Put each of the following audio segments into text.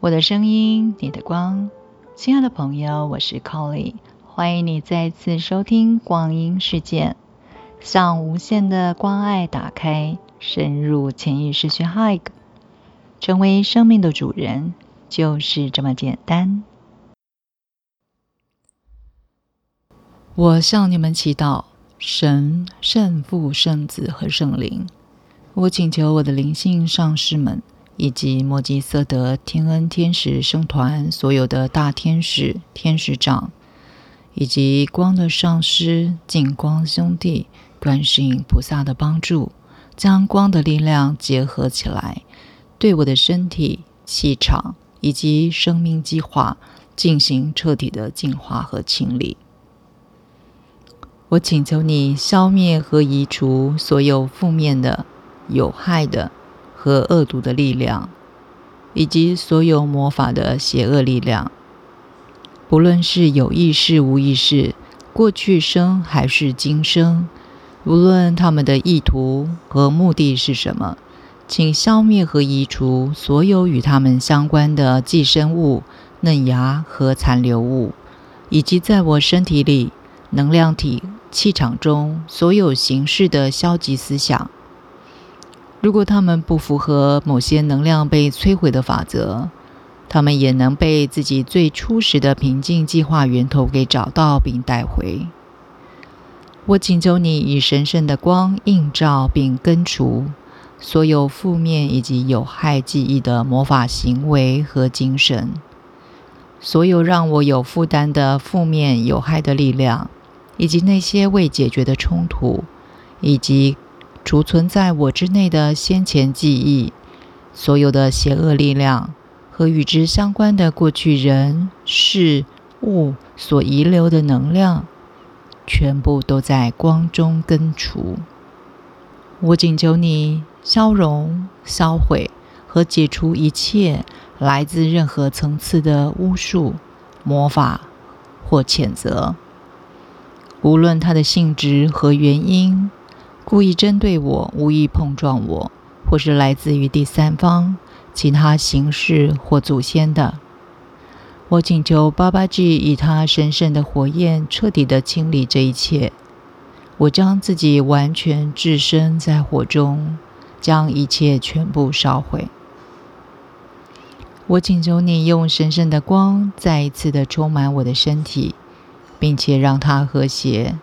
我的声音，你的光，亲爱的朋友，我是 Colly，欢迎你再次收听光阴世界，向无限的关爱打开，深入潜意识去 Hug，成为生命的主人，就是这么简单。我向你们祈祷，神、圣父、圣子和圣灵。我请求我的灵性上师们，以及墨吉瑟德天恩天使圣团所有的大天使、天使长，以及光的上师净光兄弟、观世音菩萨的帮助，将光的力量结合起来，对我的身体、气场以及生命计划进行彻底的净化和清理。我请求你消灭和移除所有负面的。有害的和恶毒的力量，以及所有魔法的邪恶力量，不论是有意识、无意识、过去生还是今生，无论他们的意图和目的是什么，请消灭和移除所有与他们相关的寄生物、嫩芽和残留物，以及在我身体里、能量体、气场中所有形式的消极思想。如果他们不符合某些能量被摧毁的法则，他们也能被自己最初始的平静计划源头给找到并带回。我请求你以神圣的光映照并根除所有负面以及有害记忆的魔法行为和精神，所有让我有负担的负面有害的力量，以及那些未解决的冲突，以及。储存在我之内的先前记忆，所有的邪恶力量和与之相关的过去人事物所遗留的能量，全部都在光中根除。我请求你消融、销毁和解除一切来自任何层次的巫术、魔法或谴责，无论它的性质和原因。故意针对我、无意碰撞我，或是来自于第三方、其他形式或祖先的，我请求巴巴 G 以他神圣的火焰彻底的清理这一切。我将自己完全置身在火中，将一切全部烧毁。我请求你用神圣的光再一次的充满我的身体，并且让它和谐。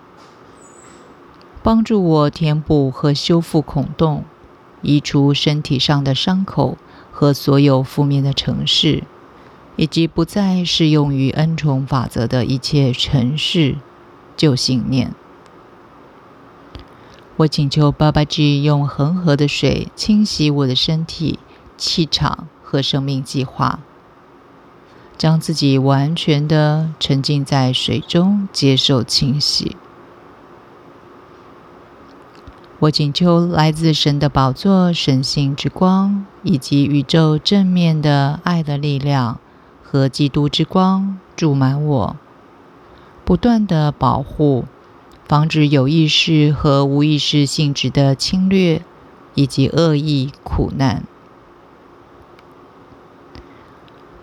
帮助我填补和修复孔洞，移除身体上的伤口和所有负面的城市，以及不再适用于恩宠法则的一切城市旧信念。我请求爸爸 G 用恒河的水清洗我的身体、气场和生命计划，将自己完全的沉浸在水中，接受清洗。我请求来自神的宝座、神性之光，以及宇宙正面的爱的力量和基督之光注满我，不断的保护，防止有意识和无意识性质的侵略以及恶意苦难。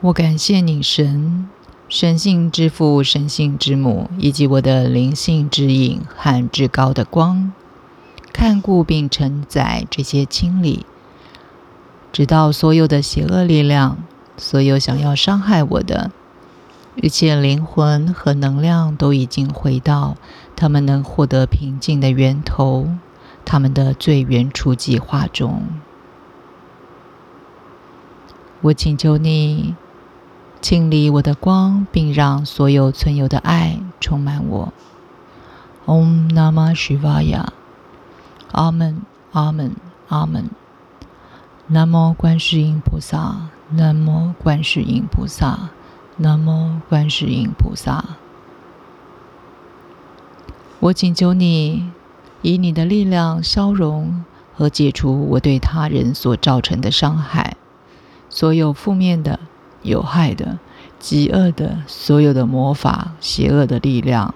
我感谢你，神、神性之父、神性之母，以及我的灵性指引和至高的光。看顾并承载这些清理，直到所有的邪恶力量、所有想要伤害我的一切灵魂和能量都已经回到他们能获得平静的源头，他们的最原初计划中。我请求你清理我的光，并让所有存有的爱充满我。Om Namah Shivaya。阿门，阿门，阿门。南无观世音菩萨，南无观世音菩萨，南无观世音菩萨。我请求你，以你的力量消融和解除我对他人所造成的伤害，所有负面的、有害的、极恶的，所有的魔法、邪恶的力量，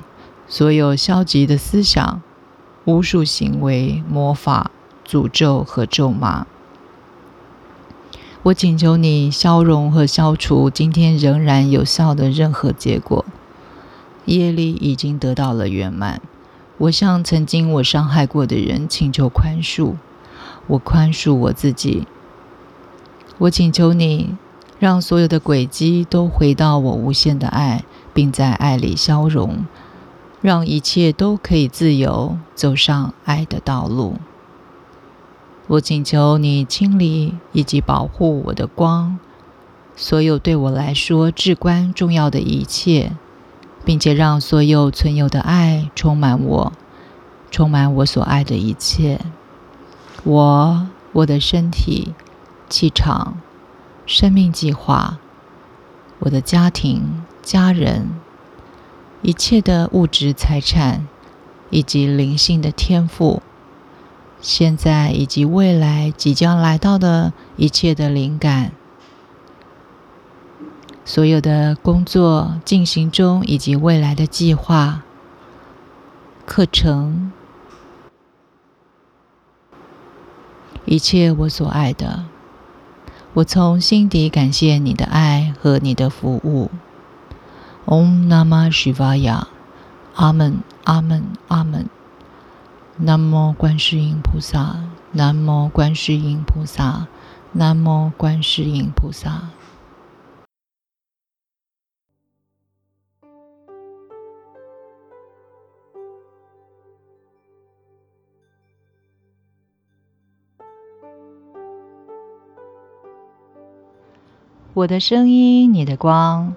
所有消极的思想。巫术行为、魔法、诅咒和咒骂，我请求你消融和消除今天仍然有效的任何结果。业力已经得到了圆满。我向曾经我伤害过的人请求宽恕。我宽恕我自己。我请求你，让所有的轨迹都回到我无限的爱，并在爱里消融，让一切都可以自由走上爱的道路。我请求你清理以及保护我的光，所有对我来说至关重要的一切，并且让所有存有的爱充满我，充满我所爱的一切。我、我的身体、气场、生命计划、我的家庭、家人、一切的物质财产以及灵性的天赋。现在以及未来即将来到的一切的灵感，所有的工作进行中以及未来的计划、课程，一切我所爱的，我从心底感谢你的爱和你的服务。Om Namah Shivaya，阿门，阿门，阿门。南无观世音菩萨，南无观世音菩萨，南无观世音菩萨。我的声音，你的光。